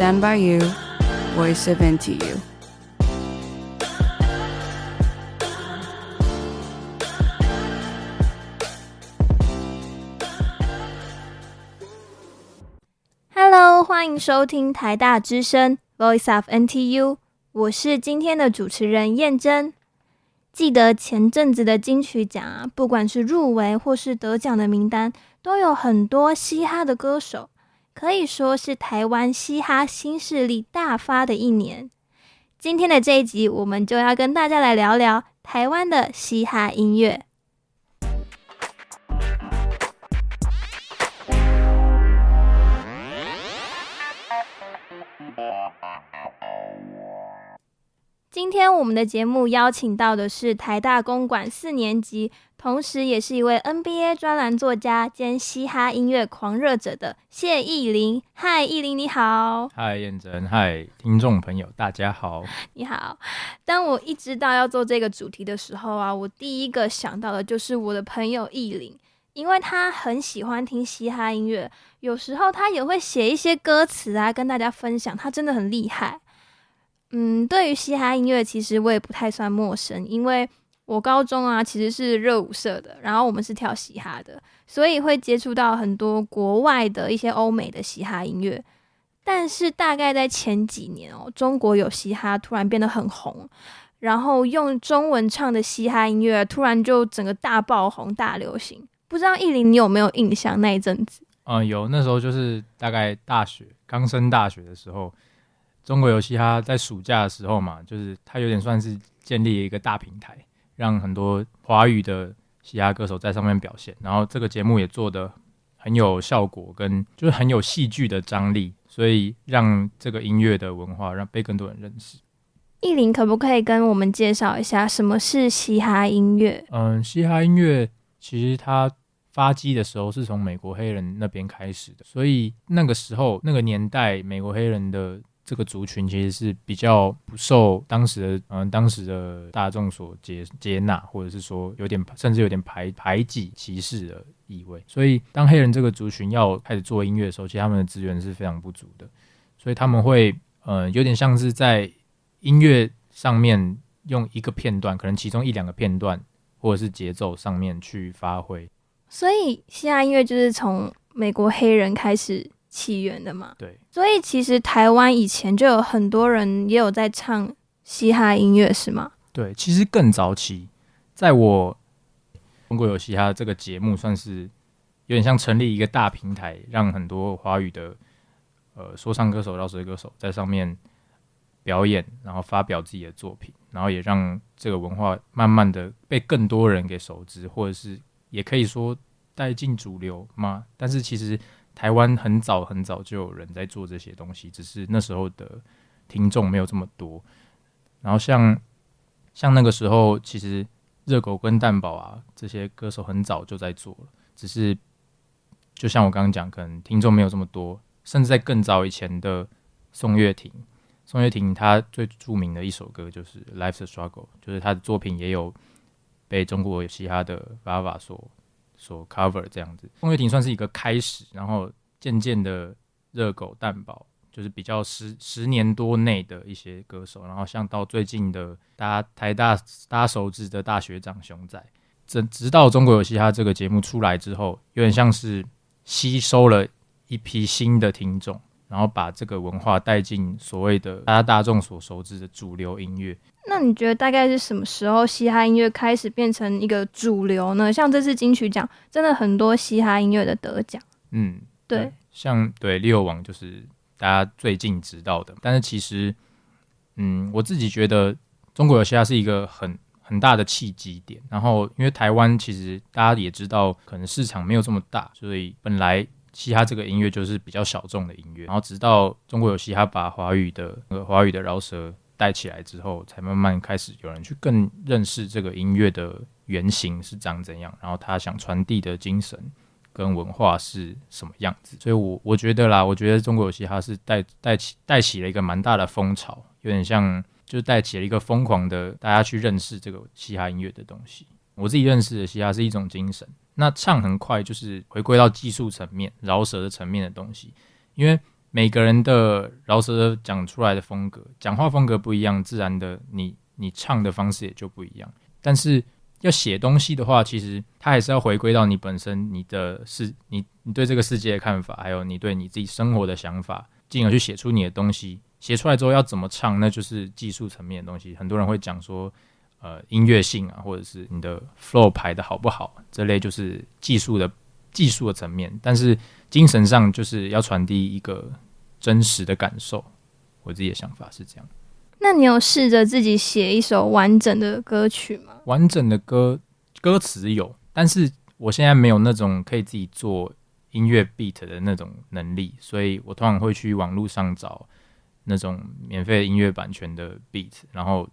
Stand by you, voice of NTU. Hello，欢迎收听台大之声 Voice of NTU，我是今天的主持人燕珍。记得前阵子的金曲奖啊，不管是入围或是得奖的名单，都有很多嘻哈的歌手，可以说是台湾嘻哈新势力大发的一年。今天的这一集，我们就要跟大家来聊聊台湾的嘻哈音乐。今天我们的节目邀请到的是台大公馆四年级，同时也是一位 NBA 专栏作家兼嘻哈音乐狂热者的谢奕霖。嗨，奕霖你好。嗨，燕真。嗨，听众朋友，大家好。你好。当我一知道要做这个主题的时候啊，我第一个想到的就是我的朋友奕霖，因为他很喜欢听嘻哈音乐，有时候他也会写一些歌词啊，跟大家分享。他真的很厉害。嗯，对于嘻哈音乐，其实我也不太算陌生，因为我高中啊其实是热舞社的，然后我们是跳嘻哈的，所以会接触到很多国外的一些欧美的嘻哈音乐。但是大概在前几年哦，中国有嘻哈突然变得很红，然后用中文唱的嘻哈音乐突然就整个大爆红、大流行。不知道艺霖你有没有印象那一阵子？嗯，有，那时候就是大概大学刚升大学的时候。中国有嘻哈在暑假的时候嘛，就是它有点算是建立一个大平台，让很多华语的嘻哈歌手在上面表现。然后这个节目也做的很有效果，跟就是很有戏剧的张力，所以让这个音乐的文化让被更多人认识。艺林可不可以跟我们介绍一下什么是嘻哈音乐？嗯，嘻哈音乐其实它发迹的时候是从美国黑人那边开始的，所以那个时候那个年代美国黑人的。这个族群其实是比较不受当时的嗯、当时的大众所接接纳，或者是说有点甚至有点排排挤歧视的意味。所以当黑人这个族群要开始做音乐的时候，其实他们的资源是非常不足的，所以他们会呃有点像是在音乐上面用一个片段，可能其中一两个片段或者是节奏上面去发挥。所以嘻哈音乐就是从美国黑人开始起源的嘛，对，所以其实台湾以前就有很多人也有在唱嘻哈音乐，是吗？对，其实更早期，在我中国有嘻哈这个节目，算是有点像成立一个大平台，让很多华语的呃说唱歌手、饶舌歌手在上面表演，然后发表自己的作品，然后也让这个文化慢慢的被更多人给熟知，或者是也可以说带进主流嘛。但是其实。台湾很早很早就有人在做这些东西，只是那时候的听众没有这么多。然后像像那个时候，其实热狗跟蛋堡啊这些歌手很早就在做了，只是就像我刚刚讲，可能听众没有这么多。甚至在更早以前的宋岳庭，宋岳庭他最著名的一首歌就是《Life's Struggle》，就是他的作品也有被中国有嘻哈的 VAVA 所。所 cover 这样子，风月亭算是一个开始，然后渐渐的热狗蛋堡就是比较十十年多内的一些歌手，然后像到最近的大家台大大家熟知的大学长熊仔，直直到中国有嘻哈这个节目出来之后，有点像是吸收了一批新的听众。然后把这个文化带进所谓的大家大众所熟知的主流音乐。那你觉得大概是什么时候嘻哈音乐开始变成一个主流呢？像这次金曲奖，真的很多嘻哈音乐的得奖。嗯，对，对像对 Leo 王就是大家最近知道的。但是其实，嗯，我自己觉得中国有嘻哈是一个很很大的契机点。然后因为台湾其实大家也知道，可能市场没有这么大，所以本来。嘻哈这个音乐就是比较小众的音乐，然后直到中国有嘻哈把华语的呃华语的饶舌带起来之后，才慢慢开始有人去更认识这个音乐的原型是长怎样，然后他想传递的精神跟文化是什么样子。所以我我觉得啦，我觉得中国有嘻哈是带带起带起了一个蛮大的风潮，有点像就带起了一个疯狂的大家去认识这个嘻哈音乐的东西。我自己认识的嘻哈是一种精神。那唱很快就是回归到技术层面、饶舌的层面的东西，因为每个人的饶舌讲出来的风格、讲话风格不一样，自然的你你唱的方式也就不一样。但是要写东西的话，其实它还是要回归到你本身、你的世、你你对这个世界的看法，还有你对你自己生活的想法，进而去写出你的东西。写出来之后要怎么唱，那就是技术层面的东西。很多人会讲说，呃，音乐性啊，或者是你的 flow 排的好不好，这类就是技术的技术的层面。但是精神上就是要传递一个真实的感受。我自己的想法是这样。那你有试着自己写一首完整的歌曲吗？完整的歌歌词有，但是我现在没有那种可以自己做音乐 beat 的那种能力，所以我通常会去网络上找。那种免费的音乐版权的 beat，然后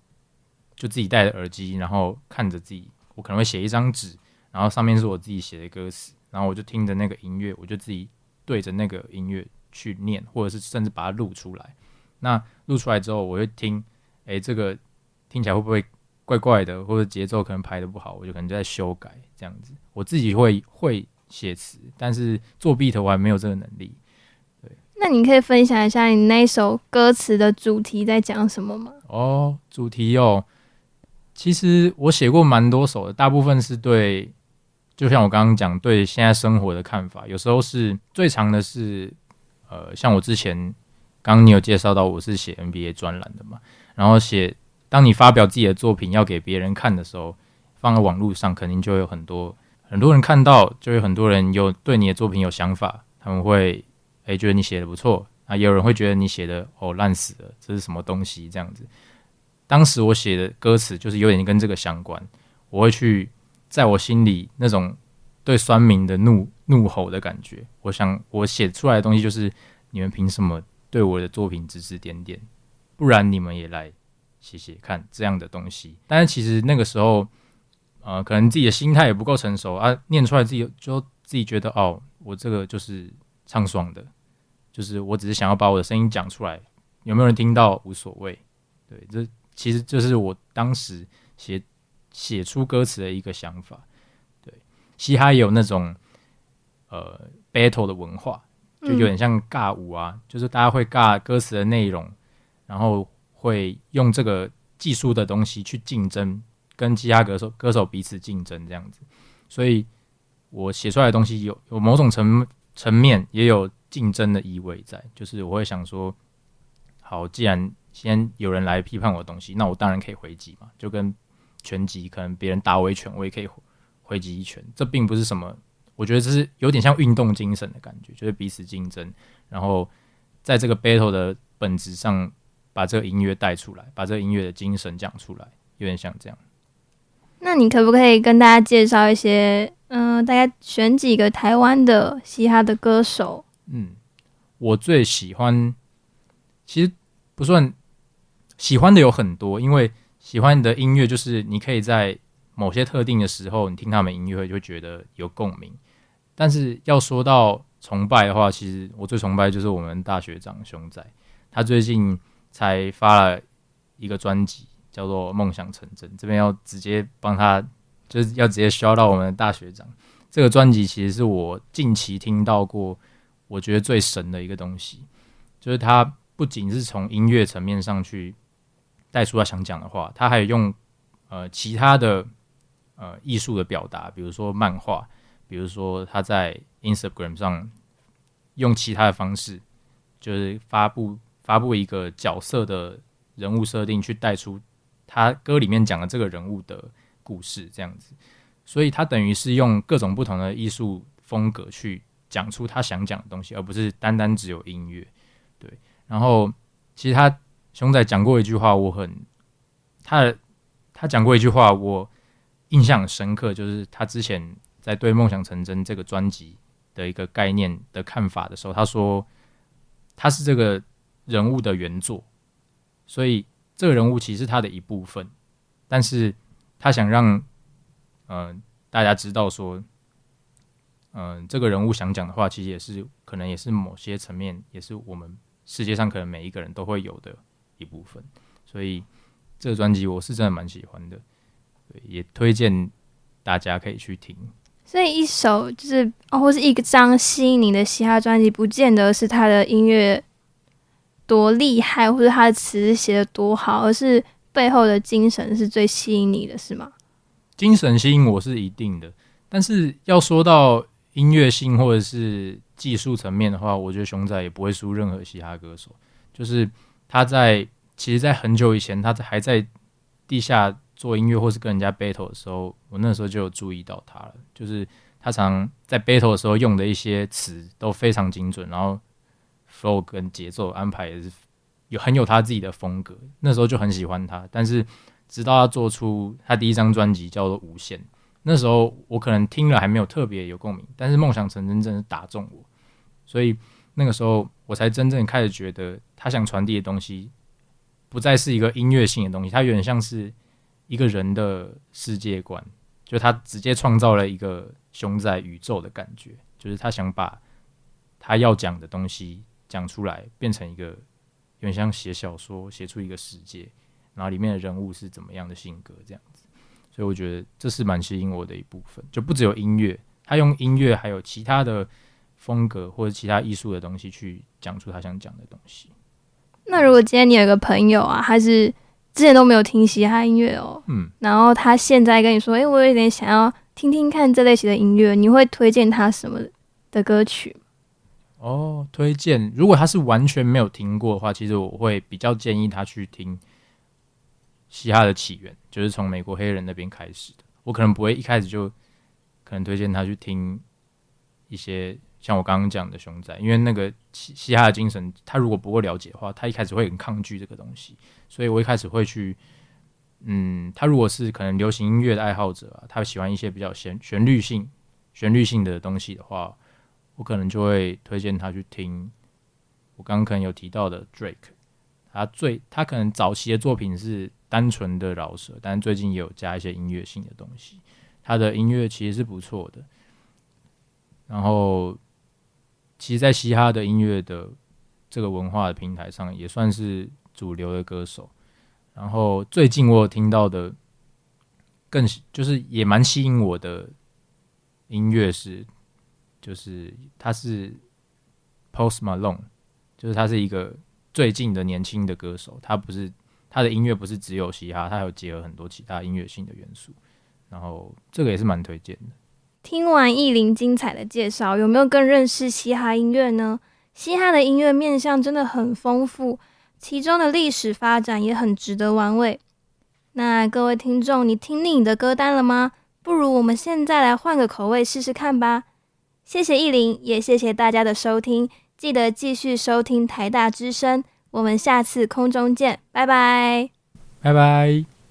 就自己戴着耳机，然后看着自己，我可能会写一张纸，然后上面是我自己写的歌词，然后我就听着那个音乐，我就自己对着那个音乐去念，或者是甚至把它录出来。那录出来之后，我会听，诶，这个听起来会不会怪怪的，或者节奏可能排的不好，我就可能就在修改这样子。我自己会会写词，但是做 beat 我还没有这个能力。对那你可以分享一下你那首歌词的主题在讲什么吗？哦，主题哦，其实我写过蛮多首的，大部分是对，就像我刚刚讲，对现在生活的看法。有时候是最长的是，呃，像我之前刚刚你有介绍到，我是写 NBA 专栏的嘛，然后写当你发表自己的作品要给别人看的时候，放在网络上，肯定就有很多很多人看到，就有很多人有对你的作品有想法，他们会。诶、觉得你写的不错啊，有人会觉得你写的哦烂死了，这是什么东西？这样子。当时我写的歌词就是有点跟这个相关，我会去在我心里那种对酸民的怒怒吼的感觉。我想我写出来的东西就是你们凭什么对我的作品指指点点？不然你们也来写写看这样的东西。但是其实那个时候，呃，可能自己的心态也不够成熟啊，念出来自己就自己觉得哦，我这个就是唱爽的。就是我只是想要把我的声音讲出来，有没有人听到无所谓。对，这其实就是我当时写写出歌词的一个想法。对，嘻哈也有那种呃 battle 的文化，就有点像尬舞啊，嗯、就是大家会尬歌词的内容，然后会用这个技术的东西去竞争，跟其他歌手歌手彼此竞争这样子。所以我写出来的东西有有某种层层面也有。竞争的意味在，就是我会想说，好，既然先有人来批判我的东西，那我当然可以回击嘛，就跟拳击，可能别人打我一拳，我也可以回击一拳。这并不是什么，我觉得这是有点像运动精神的感觉，就是彼此竞争，然后在这个 battle 的本质上，把这个音乐带出来，把这个音乐的精神讲出来，有点像这样。那你可不可以跟大家介绍一些，嗯、呃，大概选几个台湾的嘻哈的歌手？嗯，我最喜欢，其实不算喜欢的有很多，因为喜欢你的音乐就是你可以在某些特定的时候，你听他们音乐会就觉得有共鸣。但是要说到崇拜的话，其实我最崇拜就是我们大学长熊仔，他最近才发了一个专辑，叫做《梦想成真》。这边要直接帮他，就是要直接 shout 到我们的大学长。这个专辑其实是我近期听到过。我觉得最神的一个东西，就是他不仅是从音乐层面上去带出他想讲的话，他还用呃其他的呃艺术的表达，比如说漫画，比如说他在 Instagram 上用其他的方式，就是发布发布一个角色的人物设定，去带出他歌里面讲的这个人物的故事，这样子。所以他等于是用各种不同的艺术风格去。讲出他想讲的东西，而不是单单只有音乐。对，然后其实他熊仔讲过一句话，我很他他讲过一句话，我印象很深刻，就是他之前在对《梦想成真》这个专辑的一个概念的看法的时候，他说他是这个人物的原作，所以这个人物其实是他的一部分，但是他想让嗯、大家知道说。嗯、这个人物想讲的话，其实也是可能也是某些层面，也是我们世界上可能每一个人都会有的一部分。所以这个专辑我是真的蛮喜欢的，对，也推荐大家可以去听。所以一首就是哦，或是一张吸引你的嘻哈专辑，不见得是他的音乐多厉害，或者他的词写的多好，而是背后的精神是最吸引你的，是吗？精神吸引我是一定的，但是要说到音乐性或者是技术层面的话，我觉得熊仔也不会输任何嘻哈歌手。就是他在其实，在很久以前，他还在地下做音乐或是跟人家 battle 的时候，我那时候就有注意到他了。就是他常在 battle 的时候用的一些词都非常精准，然后 flow 跟节奏安排也是有很有他自己的风格。那时候就很喜欢他，但是。直到他做出他第一张专辑叫做《无限》，那时候我可能听了还没有特别有共鸣，但是梦想成真真的打中我，所以那个时候我才真正开始觉得他想传递的东西不再是一个音乐性的东西，他有点像是一个人的世界观，就他直接创造了一个熊仔宇宙的感觉，就是他想把他要讲的东西讲出来，变成一个有点像写小说，写出一个世界。然后里面的人物是怎么样的性格，这样子，所以我觉得这是蛮吸引我的一部分。就不只有音乐，他用音乐还有其他的风格或者其他艺术的东西去讲出他想讲的东西。那如果今天你有一个朋友啊，他是之前都没有听嘻哈音乐哦，嗯，然后他现在跟你说，诶，我有点想要听听看这类型的音乐，你会推荐他什么的歌曲？哦，推荐，如果他是完全没有听过的话，其实我会比较建议他去听。嘻哈的起源就是从美国黑人那边开始的。我可能不会一开始就可能推荐他去听一些像我刚刚讲的熊仔，因为那个嘻嘻哈的精神，他如果不够了解的话，他一开始会很抗拒这个东西。所以我一开始会去，嗯，他如果是可能流行音乐的爱好者啊，他喜欢一些比较旋旋律性、旋律性的东西的话，我可能就会推荐他去听我刚刚可能有提到的 Drake。他最他可能早期的作品是。单纯的饶舌，但是最近也有加一些音乐性的东西。他的音乐其实是不错的。然后，其实，在嘻哈的音乐的这个文化的平台上，也算是主流的歌手。然后，最近我有听到的，更就是也蛮吸引我的音乐是，就是他是 Post Malone，就是他是一个最近的年轻的歌手，他不是。他的音乐不是只有嘻哈，他有结合很多其他音乐性的元素，然后这个也是蛮推荐的。听完艺林精彩的介绍，有没有更认识嘻哈音乐呢？嘻哈的音乐面向真的很丰富，其中的历史发展也很值得玩味。那各位听众，你听腻你的歌单了吗？不如我们现在来换个口味试试看吧。谢谢艺林，也谢谢大家的收听，记得继续收听台大之声。我们下次空中见，拜拜，拜拜。